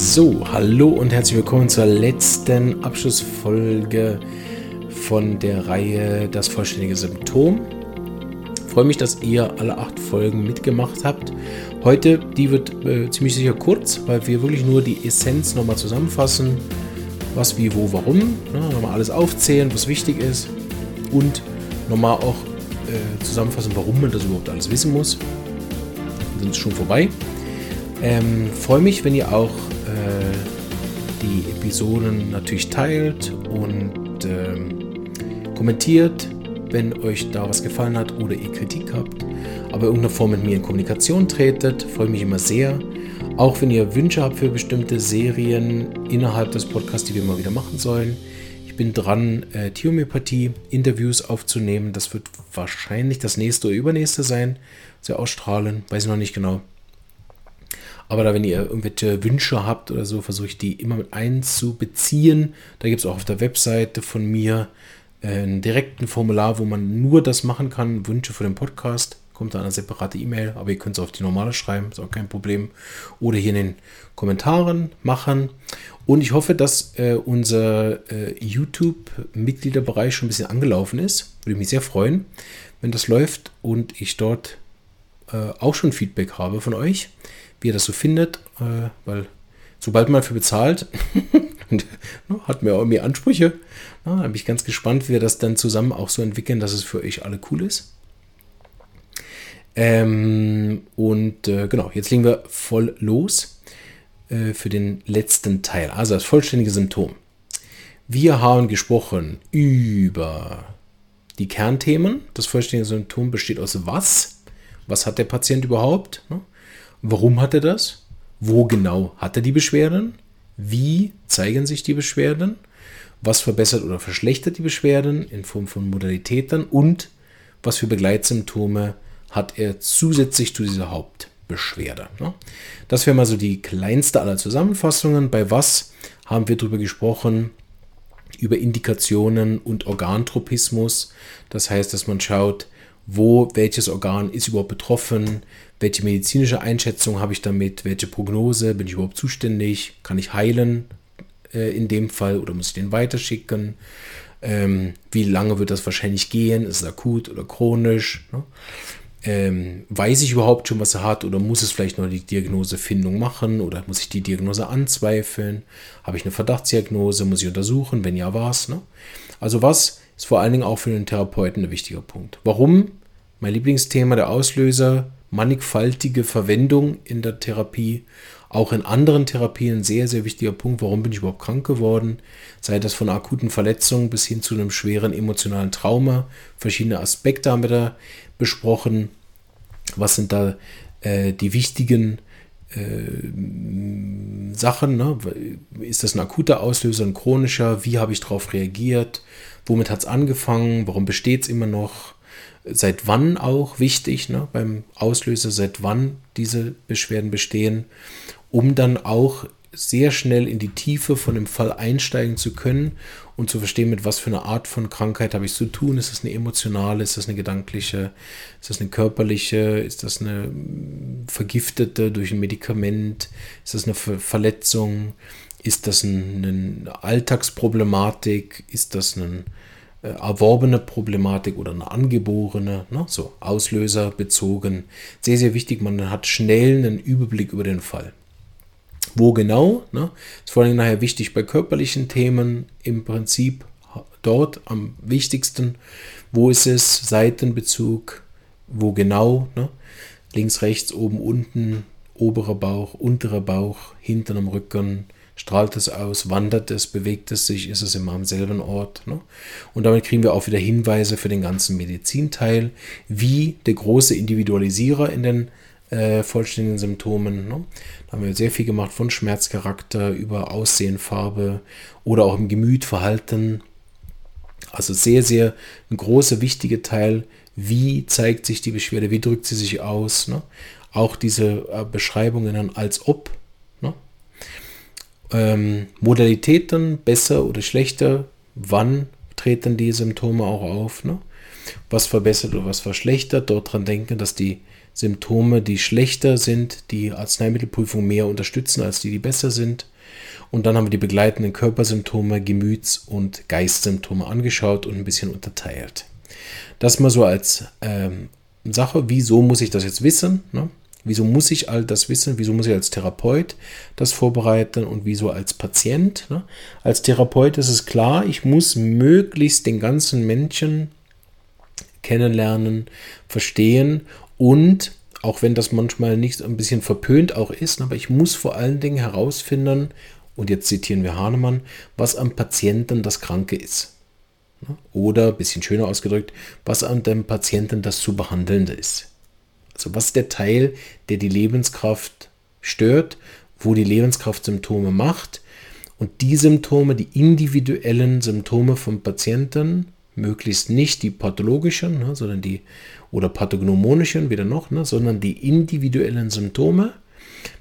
So, hallo und herzlich willkommen zur letzten Abschlussfolge von der Reihe Das vollständige Symptom. Ich freue mich, dass ihr alle acht Folgen mitgemacht habt. Heute, die wird äh, ziemlich sicher kurz, weil wir wirklich nur die Essenz nochmal zusammenfassen. Was, wie, wo, warum. Ne? Nochmal alles aufzählen, was wichtig ist. Und nochmal auch äh, zusammenfassen, warum man das überhaupt alles wissen muss. Dann sind es schon vorbei. Ähm, Freue mich, wenn ihr auch die Episoden natürlich teilt und ähm, kommentiert, wenn euch da was gefallen hat oder ihr Kritik habt. Aber in irgendeiner Form mit mir in Kommunikation tretet, freue mich immer sehr. Auch wenn ihr Wünsche habt für bestimmte Serien innerhalb des Podcasts, die wir mal wieder machen sollen. Ich bin dran, äh, Tiermyopathie-Interviews aufzunehmen. Das wird wahrscheinlich das nächste oder übernächste sein. Sie ausstrahlen, weiß ich noch nicht genau. Aber da, wenn ihr irgendwelche Wünsche habt oder so, versuche ich die immer mit einzubeziehen. Da gibt es auch auf der Webseite von mir äh, einen direkten Formular, wo man nur das machen kann, Wünsche für den Podcast. Kommt da eine separate E-Mail, aber ihr könnt es auf die normale schreiben, ist auch kein Problem. Oder hier in den Kommentaren machen. Und ich hoffe, dass äh, unser äh, YouTube-Mitgliederbereich schon ein bisschen angelaufen ist. Würde mich sehr freuen, wenn das läuft und ich dort äh, auch schon Feedback habe von euch wie ihr das so findet, äh, weil sobald man dafür bezahlt, ne, hat man auch irgendwie Ansprüche. Na, da bin ich ganz gespannt, wie wir das dann zusammen auch so entwickeln, dass es für euch alle cool ist. Ähm, und äh, genau, jetzt legen wir voll los äh, für den letzten Teil, also das vollständige Symptom. Wir haben gesprochen über die Kernthemen. Das vollständige Symptom besteht aus was? Was hat der Patient überhaupt? Ne? Warum hat er das? Wo genau hat er die Beschwerden? Wie zeigen sich die Beschwerden? Was verbessert oder verschlechtert die Beschwerden in Form von Modalitäten? Und was für Begleitsymptome hat er zusätzlich zu dieser Hauptbeschwerde? Ne? Das wäre mal so die kleinste aller Zusammenfassungen. Bei was haben wir darüber gesprochen? Über Indikationen und Organtropismus. Das heißt, dass man schaut, wo welches Organ ist überhaupt betroffen, welche medizinische Einschätzung habe ich damit, welche Prognose, bin ich überhaupt zuständig, kann ich heilen äh, in dem Fall oder muss ich den weiterschicken, ähm, wie lange wird das wahrscheinlich gehen, ist es akut oder chronisch, ne? ähm, weiß ich überhaupt schon, was er hat oder muss es vielleicht noch die Diagnosefindung machen oder muss ich die Diagnose anzweifeln, habe ich eine Verdachtsdiagnose, muss ich untersuchen, wenn ja, was. Ne? Also was ist vor allen Dingen auch für den Therapeuten ein wichtiger Punkt. Warum? Mein Lieblingsthema, der Auslöser, mannigfaltige Verwendung in der Therapie. Auch in anderen Therapien ein sehr, sehr wichtiger Punkt. Warum bin ich überhaupt krank geworden? Sei das von akuten Verletzungen bis hin zu einem schweren emotionalen Trauma. Verschiedene Aspekte haben wir da besprochen. Was sind da äh, die wichtigen äh, Sachen? Ne? Ist das ein akuter Auslöser, ein chronischer? Wie habe ich darauf reagiert? Womit hat es angefangen? Warum besteht es immer noch? Seit wann auch wichtig, ne? beim Auslöser, seit wann diese Beschwerden bestehen, um dann auch sehr schnell in die Tiefe von dem Fall einsteigen zu können und zu verstehen, mit was für einer Art von Krankheit habe ich zu tun. Ist das eine emotionale, ist das eine gedankliche, ist das eine körperliche, ist das eine vergiftete durch ein Medikament, ist das eine Verletzung, ist das eine Alltagsproblematik, ist das eine äh, erworbene Problematik oder eine angeborene, ne? so Auslöser bezogen. Sehr, sehr wichtig, man hat schnell einen Überblick über den Fall. Wo genau? Ne? Ist vor allem nachher wichtig bei körperlichen Themen im Prinzip dort am wichtigsten. Wo ist es? Seitenbezug. Wo genau? Ne? Links, rechts, oben, unten, oberer Bauch, unterer Bauch, hinten am Rücken, strahlt es aus, wandert es, bewegt es sich, ist es immer am selben Ort. Ne? Und damit kriegen wir auch wieder Hinweise für den ganzen Medizinteil, wie der große Individualisierer in den äh, vollständigen Symptomen. Ne? Da haben wir sehr viel gemacht von Schmerzcharakter über Aussehen, Farbe oder auch im Gemüt, Verhalten. Also sehr, sehr ein großer, wichtiger Teil, wie zeigt sich die Beschwerde, wie drückt sie sich aus. Ne? Auch diese äh, Beschreibungen dann als ob. Ne? Ähm, Modalitäten, besser oder schlechter, wann treten die Symptome auch auf. Ne? Was verbessert oder was verschlechtert, dort dran denken, dass die Symptome, die schlechter sind, die Arzneimittelprüfung mehr unterstützen als die, die besser sind. Und dann haben wir die begleitenden Körpersymptome, Gemüts- und Geistsymptome angeschaut und ein bisschen unterteilt. Das mal so als ähm, Sache, wieso muss ich das jetzt wissen? Ne? Wieso muss ich all das wissen? Wieso muss ich als Therapeut das vorbereiten und wieso als Patient? Ne? Als Therapeut ist es klar, ich muss möglichst den ganzen Menschen kennenlernen, verstehen und auch wenn das manchmal nicht ein bisschen verpönt auch ist, aber ich muss vor allen Dingen herausfinden, und jetzt zitieren wir Hahnemann, was am Patienten das Kranke ist. Oder, ein bisschen schöner ausgedrückt, was an dem Patienten das zu behandelnde ist. Also was ist der Teil, der die Lebenskraft stört, wo die Lebenskraft Symptome macht. Und die Symptome, die individuellen Symptome vom Patienten, möglichst nicht die pathologischen, ne, sondern die oder pathognomonischen, wieder noch, ne, sondern die individuellen Symptome,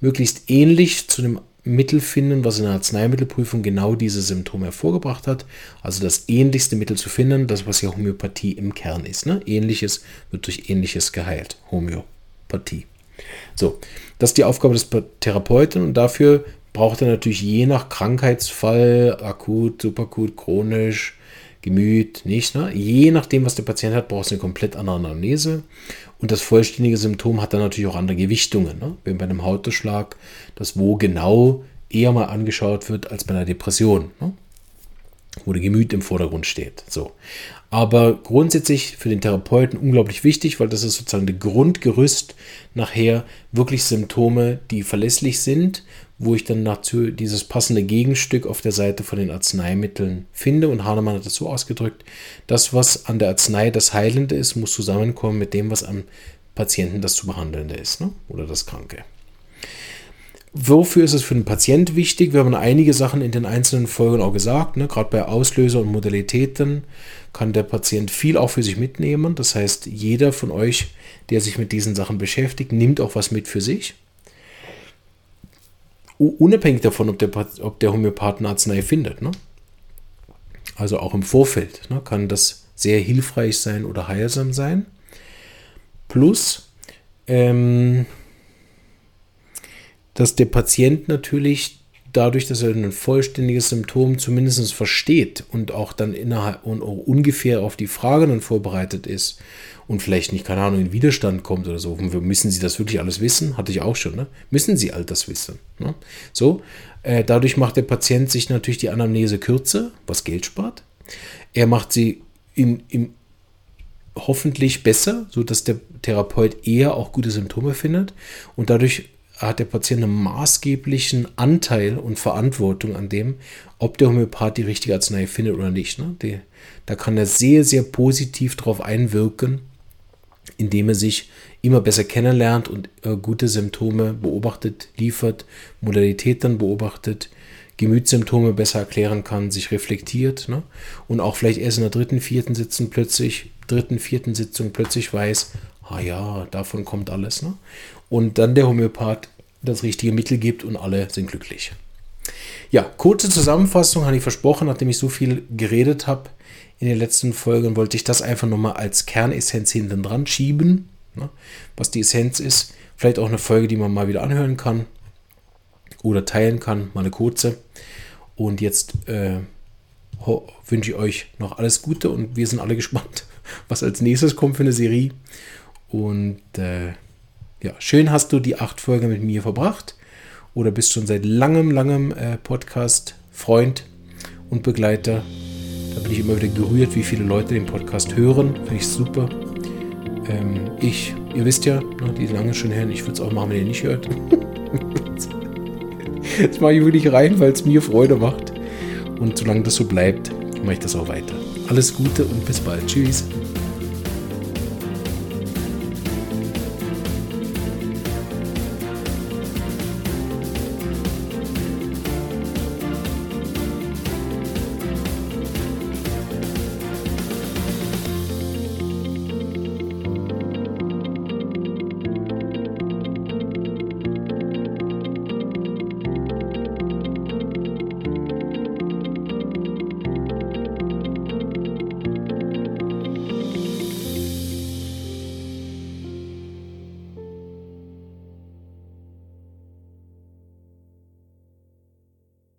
möglichst ähnlich zu dem Mittel finden, was in der Arzneimittelprüfung genau diese Symptome hervorgebracht hat. Also das ähnlichste Mittel zu finden, das was ja Homöopathie im Kern ist. Ne? Ähnliches wird durch Ähnliches geheilt. Homöopathie. So, das ist die Aufgabe des Therapeuten und dafür braucht er natürlich je nach Krankheitsfall, akut, superakut, chronisch, Gemüt, nicht. Ne? Je nachdem, was der Patient hat, braucht es eine komplett andere Anamnese. Und das vollständige Symptom hat dann natürlich auch andere Gewichtungen. Ne? Wenn bei einem Hautausschlag das Wo genau eher mal angeschaut wird als bei einer Depression, ne? Wo der Gemüt im Vordergrund steht. So. Aber grundsätzlich für den Therapeuten unglaublich wichtig, weil das ist sozusagen der Grundgerüst nachher wirklich Symptome, die verlässlich sind, wo ich dann dazu dieses passende Gegenstück auf der Seite von den Arzneimitteln finde. Und Hahnemann hat das so ausgedrückt, das, was an der Arznei das Heilende ist, muss zusammenkommen mit dem, was am Patienten das zu behandelnde ist ne? oder das Kranke. Wofür ist es für den Patient wichtig? Wir haben einige Sachen in den einzelnen Folgen auch gesagt. Ne? Gerade bei Auslöser und Modalitäten kann der Patient viel auch für sich mitnehmen. Das heißt, jeder von euch, der sich mit diesen Sachen beschäftigt, nimmt auch was mit für sich unabhängig davon, ob der, ob der Homöopath eine Arznei findet. Ne? Also auch im Vorfeld ne, kann das sehr hilfreich sein oder heilsam sein. Plus, ähm, dass der Patient natürlich dadurch, dass er ein vollständiges Symptom zumindest versteht und auch dann innerhalb und auch ungefähr auf die Frage dann vorbereitet ist und vielleicht nicht, keine Ahnung, in Widerstand kommt oder so. Müssen Sie das wirklich alles wissen? Hatte ich auch schon, ne? Müssen Sie all das wissen? Ne? So, äh, dadurch macht der Patient sich natürlich die Anamnese kürzer, was Geld spart. Er macht sie in, in hoffentlich besser, sodass der Therapeut eher auch gute Symptome findet und dadurch hat der Patient einen maßgeblichen Anteil und Verantwortung an dem, ob der Homöopath die richtige Arznei findet oder nicht. Ne? Die, da kann er sehr, sehr positiv darauf einwirken, indem er sich immer besser kennenlernt und äh, gute Symptome beobachtet, liefert, Modalitäten beobachtet, Gemütssymptome besser erklären kann, sich reflektiert ne? und auch vielleicht erst in der dritten, vierten Sitzung plötzlich, dritten, vierten Sitzung plötzlich weiß, ah ja, davon kommt alles. Ne? Und dann der Homöopath das richtige Mittel gibt und alle sind glücklich. Ja, kurze Zusammenfassung habe ich versprochen, nachdem ich so viel geredet habe in den letzten Folgen, wollte ich das einfach nochmal als Kernessenz hinten dran schieben, ne, was die Essenz ist. Vielleicht auch eine Folge, die man mal wieder anhören kann oder teilen kann, mal eine kurze. Und jetzt äh, wünsche ich euch noch alles Gute und wir sind alle gespannt, was als nächstes kommt für eine Serie. Und äh, ja, schön hast du die acht Folgen mit mir verbracht oder bist schon seit langem, langem äh, Podcast-Freund und Begleiter. Da bin ich immer wieder gerührt, wie viele Leute den Podcast hören. Finde ich super. Ähm, ich, ihr wisst ja, ne, die lange schon hören, ich würde es auch machen, wenn ihr nicht hört. Jetzt mache ich wirklich rein, weil es mir Freude macht. Und solange das so bleibt, mache ich das auch weiter. Alles Gute und bis bald. Tschüss.